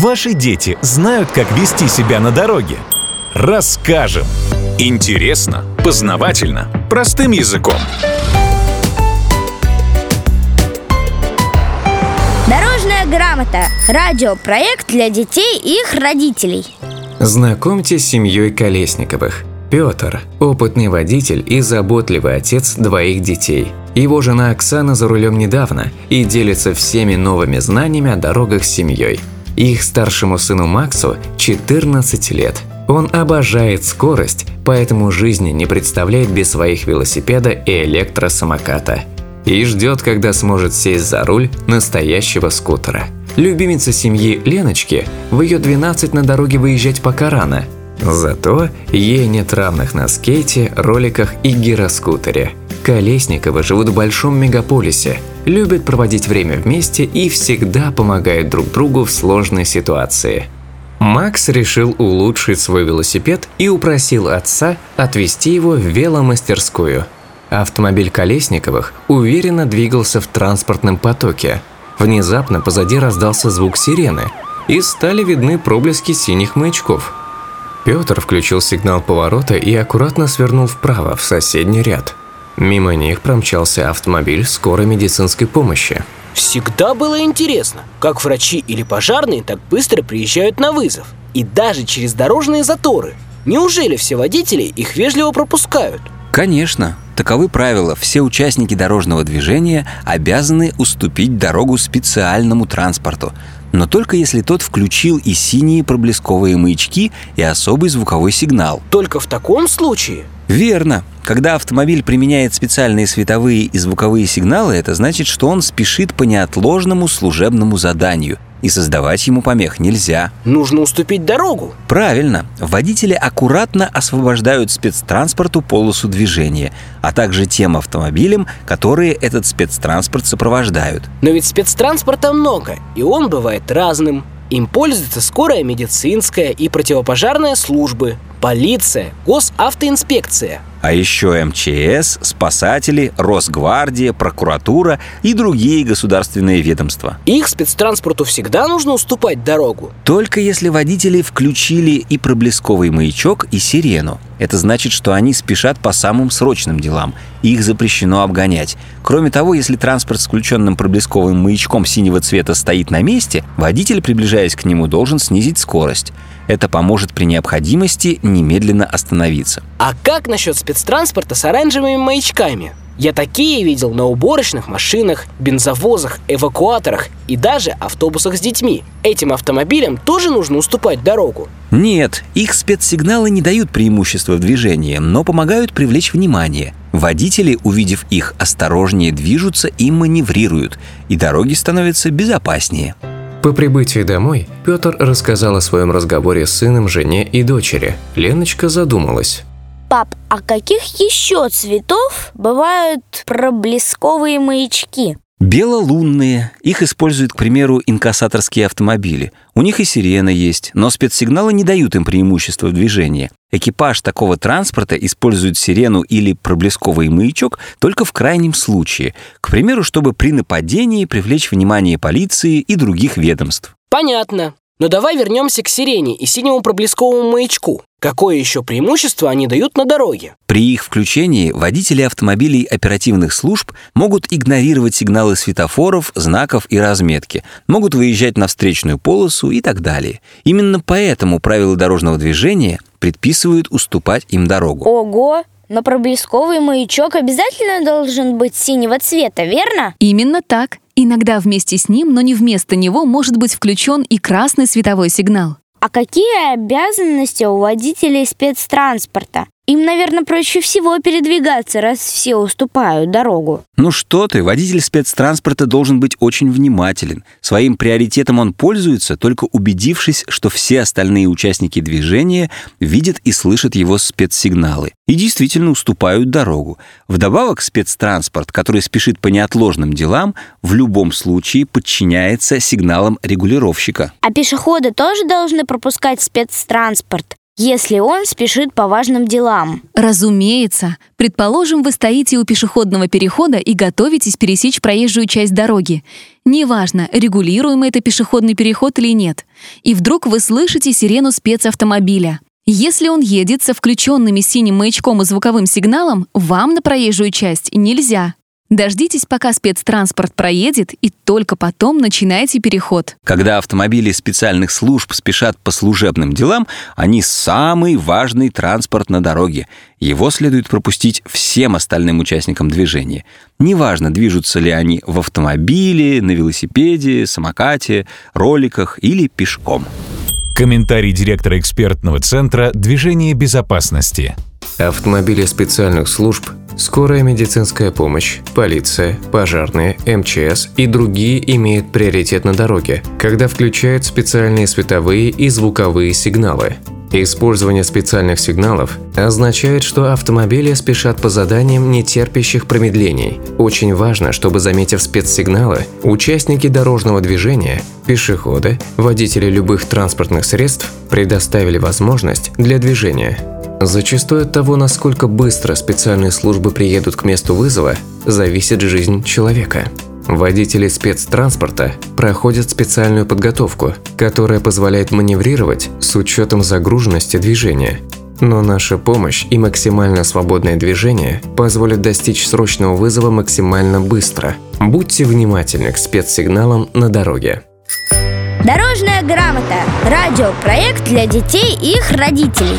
Ваши дети знают, как вести себя на дороге? Расскажем! Интересно, познавательно, простым языком. Дорожная грамота. Радиопроект для детей и их родителей. Знакомьтесь с семьей Колесниковых. Петр – опытный водитель и заботливый отец двоих детей. Его жена Оксана за рулем недавно и делится всеми новыми знаниями о дорогах с семьей. Их старшему сыну Максу 14 лет. Он обожает скорость, поэтому жизни не представляет без своих велосипеда и электросамоката. И ждет, когда сможет сесть за руль настоящего скутера. Любимица семьи Леночки в ее 12 на дороге выезжать пока рано – Зато ей нет равных на скейте, роликах и гироскутере. Колесниковы живут в большом мегаполисе, любят проводить время вместе и всегда помогают друг другу в сложной ситуации. Макс решил улучшить свой велосипед и упросил отца отвезти его в веломастерскую. Автомобиль Колесниковых уверенно двигался в транспортном потоке. Внезапно позади раздался звук сирены, и стали видны проблески синих маячков – Петр включил сигнал поворота и аккуратно свернул вправо, в соседний ряд. Мимо них промчался автомобиль скорой медицинской помощи. Всегда было интересно, как врачи или пожарные так быстро приезжают на вызов. И даже через дорожные заторы. Неужели все водители их вежливо пропускают? Конечно, таковы правила. Все участники дорожного движения обязаны уступить дорогу специальному транспорту но только если тот включил и синие проблесковые маячки, и особый звуковой сигнал. Только в таком случае? Верно. Когда автомобиль применяет специальные световые и звуковые сигналы, это значит, что он спешит по неотложному служебному заданию – и создавать ему помех нельзя. Нужно уступить дорогу. Правильно. Водители аккуратно освобождают спецтранспорту полосу движения, а также тем автомобилям, которые этот спецтранспорт сопровождают. Но ведь спецтранспорта много, и он бывает разным. Им пользуется скорая медицинская и противопожарная службы, полиция, госавтоинспекция – а еще МЧС, спасатели, Росгвардия, прокуратура и другие государственные ведомства. Их спецтранспорту всегда нужно уступать дорогу? Только если водители включили и проблесковый маячок, и сирену. Это значит, что они спешат по самым срочным делам, их запрещено обгонять. Кроме того, если транспорт с включенным проблесковым маячком синего цвета стоит на месте, водитель, приближаясь к нему, должен снизить скорость. Это поможет при необходимости немедленно остановиться. А как насчет спецтранспорта с оранжевыми маячками? Я такие видел на уборочных машинах, бензовозах, эвакуаторах и даже автобусах с детьми. Этим автомобилям тоже нужно уступать дорогу? Нет, их спецсигналы не дают преимущества в движении, но помогают привлечь внимание. Водители, увидев их, осторожнее движутся и маневрируют, и дороги становятся безопаснее. По прибытии домой Петр рассказал о своем разговоре с сыном, жене и дочери. Леночка задумалась. Пап, а каких еще цветов бывают проблесковые маячки? Белолунные. Их используют, к примеру, инкассаторские автомобили. У них и сирена есть, но спецсигналы не дают им преимущества в движении. Экипаж такого транспорта использует сирену или проблесковый маячок только в крайнем случае. К примеру, чтобы при нападении привлечь внимание полиции и других ведомств. Понятно. Но давай вернемся к сирене и синему проблесковому маячку. Какое еще преимущество они дают на дороге? При их включении водители автомобилей оперативных служб могут игнорировать сигналы светофоров, знаков и разметки, могут выезжать на встречную полосу и так далее. Именно поэтому правила дорожного движения предписывают уступать им дорогу. Ого! Но проблесковый маячок обязательно должен быть синего цвета, верно? Именно так. Иногда вместе с ним, но не вместо него, может быть включен и красный световой сигнал. А какие обязанности у водителей спецтранспорта? Им, наверное, проще всего передвигаться, раз все уступают дорогу. Ну что ты, водитель спецтранспорта должен быть очень внимателен. Своим приоритетом он пользуется, только убедившись, что все остальные участники движения видят и слышат его спецсигналы и действительно уступают дорогу. Вдобавок спецтранспорт, который спешит по неотложным делам, в любом случае подчиняется сигналам регулировщика. А пешеходы тоже должны пропускать спецтранспорт? Если он спешит по важным делам. Разумеется. Предположим, вы стоите у пешеходного перехода и готовитесь пересечь проезжую часть дороги. Неважно, регулируемый это пешеходный переход или нет. И вдруг вы слышите сирену спецавтомобиля. Если он едет со включенными синим маячком и звуковым сигналом, вам на проезжую часть нельзя. Дождитесь, пока спецтранспорт проедет, и только потом начинайте переход. Когда автомобили специальных служб спешат по служебным делам, они самый важный транспорт на дороге. Его следует пропустить всем остальным участникам движения. Неважно, движутся ли они в автомобиле, на велосипеде, самокате, роликах или пешком. Комментарий директора экспертного центра «Движение безопасности». Автомобили специальных служб, скорая медицинская помощь, полиция, пожарные, МЧС и другие имеют приоритет на дороге, когда включают специальные световые и звуковые сигналы. Использование специальных сигналов означает, что автомобили спешат по заданиям, не терпящих промедлений. Очень важно, чтобы, заметив спецсигналы, участники дорожного движения, пешеходы, водители любых транспортных средств предоставили возможность для движения. Зачастую от того, насколько быстро специальные службы приедут к месту вызова, зависит жизнь человека. Водители спецтранспорта проходят специальную подготовку, которая позволяет маневрировать с учетом загруженности движения. Но наша помощь и максимально свободное движение позволят достичь срочного вызова максимально быстро. Будьте внимательны к спецсигналам на дороге. Дорожная грамота. Радиопроект для детей и их родителей.